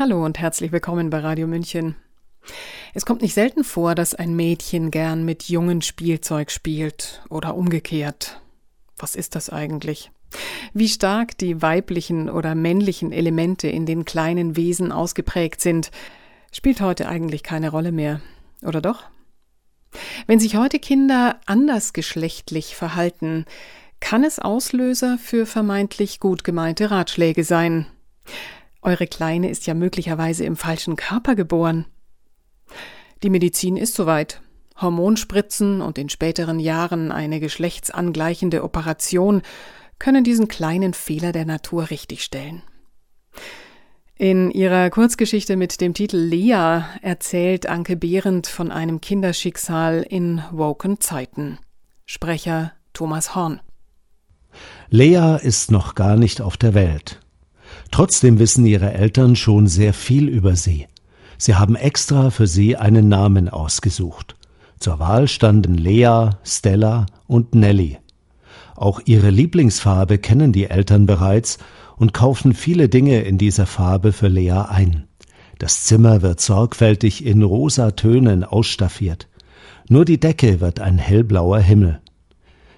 Hallo und herzlich willkommen bei Radio München. Es kommt nicht selten vor, dass ein Mädchen gern mit jungen Spielzeug spielt oder umgekehrt. Was ist das eigentlich? Wie stark die weiblichen oder männlichen Elemente in den kleinen Wesen ausgeprägt sind, spielt heute eigentlich keine Rolle mehr, oder doch? Wenn sich heute Kinder andersgeschlechtlich verhalten, kann es Auslöser für vermeintlich gut gemeinte Ratschläge sein. Eure Kleine ist ja möglicherweise im falschen Körper geboren. Die Medizin ist soweit. Hormonspritzen und in späteren Jahren eine geschlechtsangleichende Operation können diesen kleinen Fehler der Natur richtigstellen. In ihrer Kurzgeschichte mit dem Titel Lea erzählt Anke Behrendt von einem Kinderschicksal in woken Zeiten. Sprecher Thomas Horn. Lea ist noch gar nicht auf der Welt. Trotzdem wissen ihre Eltern schon sehr viel über sie. Sie haben extra für sie einen Namen ausgesucht. Zur Wahl standen Lea, Stella und Nelly. Auch ihre Lieblingsfarbe kennen die Eltern bereits und kaufen viele Dinge in dieser Farbe für Lea ein. Das Zimmer wird sorgfältig in rosa Tönen ausstaffiert. Nur die Decke wird ein hellblauer Himmel.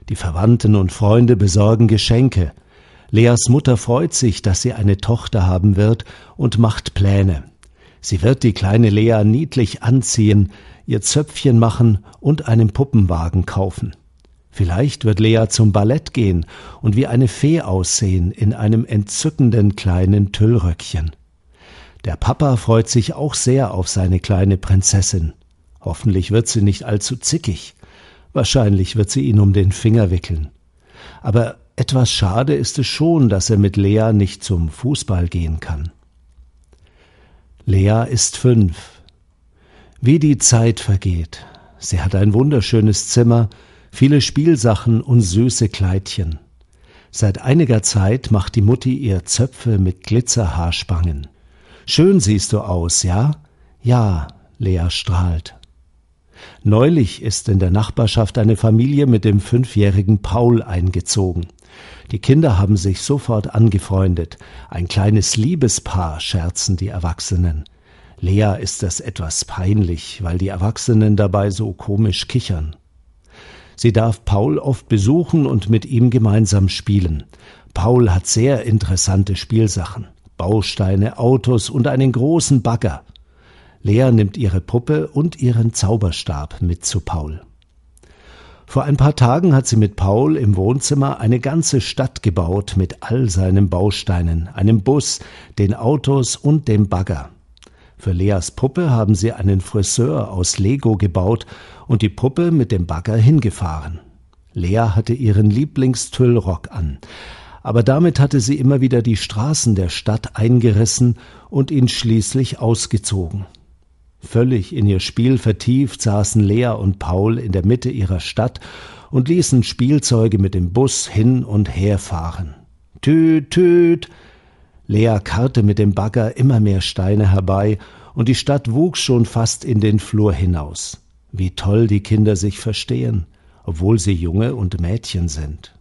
Die Verwandten und Freunde besorgen Geschenke, Leas Mutter freut sich, dass sie eine Tochter haben wird und macht Pläne. Sie wird die kleine Lea niedlich anziehen, ihr Zöpfchen machen und einen Puppenwagen kaufen. Vielleicht wird Lea zum Ballett gehen und wie eine Fee aussehen in einem entzückenden kleinen Tüllröckchen. Der Papa freut sich auch sehr auf seine kleine Prinzessin. Hoffentlich wird sie nicht allzu zickig. Wahrscheinlich wird sie ihn um den Finger wickeln. Aber etwas schade ist es schon, dass er mit Lea nicht zum Fußball gehen kann. Lea ist fünf. Wie die Zeit vergeht. Sie hat ein wunderschönes Zimmer, viele Spielsachen und süße Kleidchen. Seit einiger Zeit macht die Mutti ihr Zöpfe mit Glitzerhaarspangen. Schön siehst du aus, ja? Ja, Lea strahlt. Neulich ist in der Nachbarschaft eine Familie mit dem fünfjährigen Paul eingezogen. Die Kinder haben sich sofort angefreundet. Ein kleines Liebespaar, scherzen die Erwachsenen. Lea ist das etwas peinlich, weil die Erwachsenen dabei so komisch kichern. Sie darf Paul oft besuchen und mit ihm gemeinsam spielen. Paul hat sehr interessante Spielsachen. Bausteine, Autos und einen großen Bagger. Lea nimmt ihre Puppe und ihren Zauberstab mit zu Paul. Vor ein paar Tagen hat sie mit Paul im Wohnzimmer eine ganze Stadt gebaut mit all seinen Bausteinen, einem Bus, den Autos und dem Bagger. Für Leas Puppe haben sie einen Friseur aus Lego gebaut und die Puppe mit dem Bagger hingefahren. Lea hatte ihren Lieblingstüllrock an, aber damit hatte sie immer wieder die Straßen der Stadt eingerissen und ihn schließlich ausgezogen. Völlig in ihr Spiel vertieft saßen Lea und Paul in der Mitte ihrer Stadt und ließen Spielzeuge mit dem Bus hin und her fahren. Tüt, tüt. Lea karrte mit dem Bagger immer mehr Steine herbei, und die Stadt wuchs schon fast in den Flur hinaus. Wie toll die Kinder sich verstehen, obwohl sie Junge und Mädchen sind.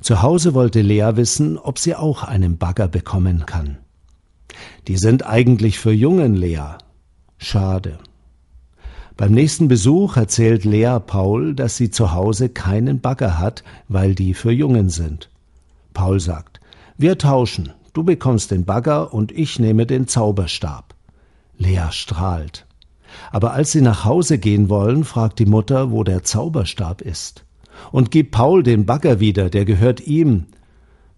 Zu Hause wollte Lea wissen, ob sie auch einen Bagger bekommen kann. Die sind eigentlich für Jungen, Lea, Schade. Beim nächsten Besuch erzählt Lea Paul, dass sie zu Hause keinen Bagger hat, weil die für Jungen sind. Paul sagt, wir tauschen, du bekommst den Bagger und ich nehme den Zauberstab. Lea strahlt. Aber als sie nach Hause gehen wollen, fragt die Mutter, wo der Zauberstab ist. Und gib Paul den Bagger wieder, der gehört ihm.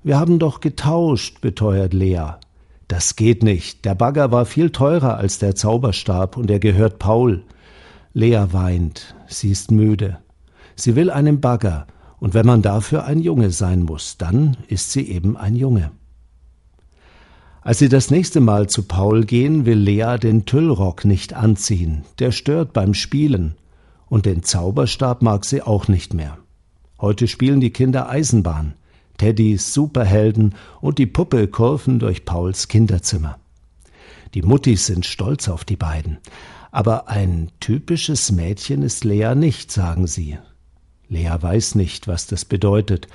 Wir haben doch getauscht, beteuert Lea. Das geht nicht. Der Bagger war viel teurer als der Zauberstab und er gehört Paul. Lea weint. Sie ist müde. Sie will einen Bagger, und wenn man dafür ein Junge sein muss, dann ist sie eben ein Junge. Als sie das nächste Mal zu Paul gehen, will Lea den Tüllrock nicht anziehen, der stört beim Spielen, und den Zauberstab mag sie auch nicht mehr. Heute spielen die Kinder Eisenbahn. Teddys Superhelden und die Puppe kurven durch Pauls Kinderzimmer. Die Muttis sind stolz auf die beiden. Aber ein typisches Mädchen ist Lea nicht, sagen sie. Lea weiß nicht, was das bedeutet.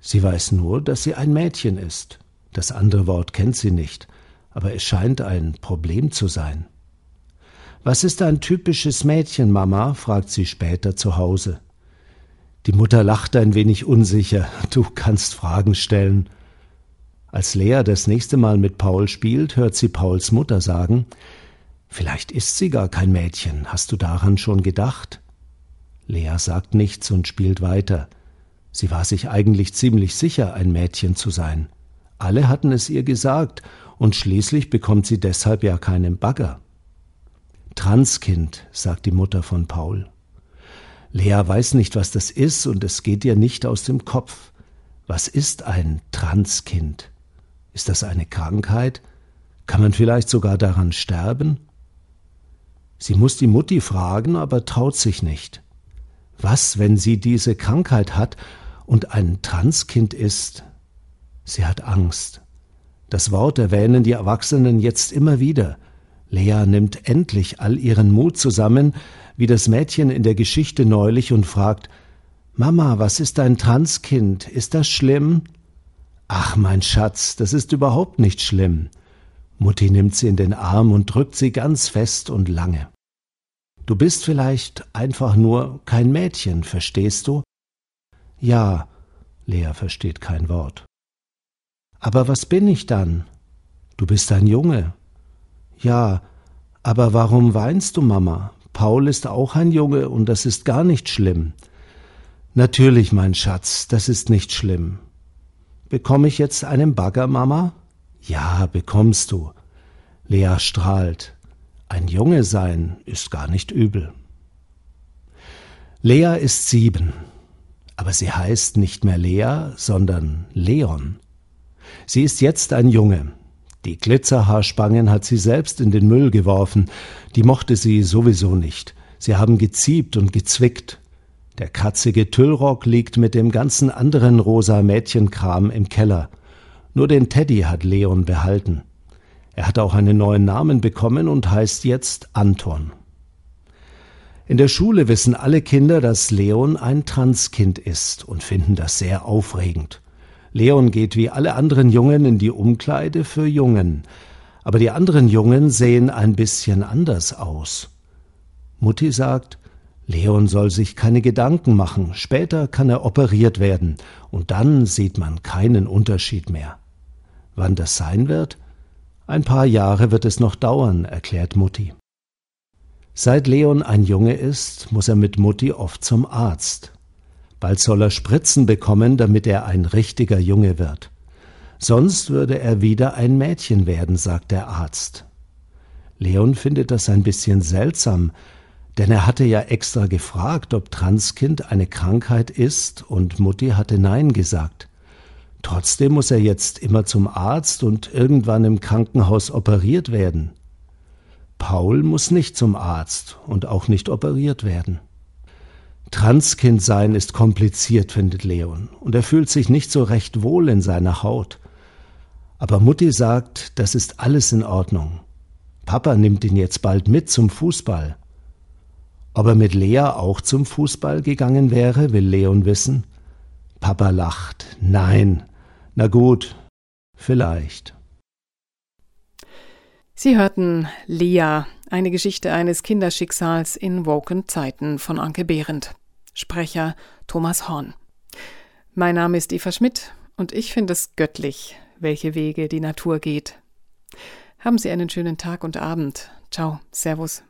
Sie weiß nur, dass sie ein Mädchen ist. Das andere Wort kennt sie nicht. aber es scheint ein Problem zu sein. Was ist ein typisches Mädchen, Mama? fragt sie später zu Hause. Die Mutter lacht ein wenig unsicher. Du kannst Fragen stellen. Als Lea das nächste Mal mit Paul spielt, hört sie Pauls Mutter sagen, Vielleicht ist sie gar kein Mädchen. Hast du daran schon gedacht? Lea sagt nichts und spielt weiter. Sie war sich eigentlich ziemlich sicher, ein Mädchen zu sein. Alle hatten es ihr gesagt, und schließlich bekommt sie deshalb ja keinen Bagger. Transkind, sagt die Mutter von Paul. Lea weiß nicht, was das ist, und es geht ihr nicht aus dem Kopf. Was ist ein Transkind? Ist das eine Krankheit? Kann man vielleicht sogar daran sterben? Sie muss die Mutti fragen, aber traut sich nicht. Was, wenn sie diese Krankheit hat und ein Transkind ist? Sie hat Angst. Das Wort erwähnen die Erwachsenen jetzt immer wieder. Lea nimmt endlich all ihren Mut zusammen, wie das Mädchen in der Geschichte neulich, und fragt Mama, was ist ein Transkind? Ist das schlimm? Ach, mein Schatz, das ist überhaupt nicht schlimm. Mutti nimmt sie in den Arm und drückt sie ganz fest und lange. Du bist vielleicht einfach nur kein Mädchen, verstehst du? Ja, Lea versteht kein Wort. Aber was bin ich dann? Du bist ein Junge. Ja, aber warum weinst du, Mama? Paul ist auch ein Junge und das ist gar nicht schlimm. Natürlich, mein Schatz, das ist nicht schlimm. Bekomme ich jetzt einen Bagger, Mama? Ja, bekommst du. Lea strahlt. Ein Junge sein ist gar nicht übel. Lea ist sieben, aber sie heißt nicht mehr Lea, sondern Leon. Sie ist jetzt ein Junge. Die Glitzerhaarspangen hat sie selbst in den Müll geworfen, die mochte sie sowieso nicht. Sie haben geziebt und gezwickt. Der katzige Tüllrock liegt mit dem ganzen anderen rosa Mädchenkram im Keller. Nur den Teddy hat Leon behalten. Er hat auch einen neuen Namen bekommen und heißt jetzt Anton. In der Schule wissen alle Kinder, dass Leon ein Transkind ist und finden das sehr aufregend. Leon geht wie alle anderen Jungen in die Umkleide für Jungen, aber die anderen Jungen sehen ein bisschen anders aus. Mutti sagt, Leon soll sich keine Gedanken machen, später kann er operiert werden, und dann sieht man keinen Unterschied mehr. Wann das sein wird? Ein paar Jahre wird es noch dauern, erklärt Mutti. Seit Leon ein Junge ist, muss er mit Mutti oft zum Arzt. Bald soll er Spritzen bekommen, damit er ein richtiger Junge wird. Sonst würde er wieder ein Mädchen werden, sagt der Arzt. Leon findet das ein bisschen seltsam, denn er hatte ja extra gefragt, ob Transkind eine Krankheit ist, und Mutti hatte Nein gesagt. Trotzdem muss er jetzt immer zum Arzt und irgendwann im Krankenhaus operiert werden. Paul muss nicht zum Arzt und auch nicht operiert werden. Transkind sein ist kompliziert, findet Leon, und er fühlt sich nicht so recht wohl in seiner Haut. Aber Mutti sagt, das ist alles in Ordnung. Papa nimmt ihn jetzt bald mit zum Fußball. Ob er mit Lea auch zum Fußball gegangen wäre, will Leon wissen. Papa lacht. Nein, na gut, vielleicht. Sie hörten Lea, eine Geschichte eines Kinderschicksals in woken Zeiten von Anke Behrendt. Sprecher Thomas Horn. Mein Name ist Eva Schmidt und ich finde es göttlich, welche Wege die Natur geht. Haben Sie einen schönen Tag und Abend. Ciao, Servus.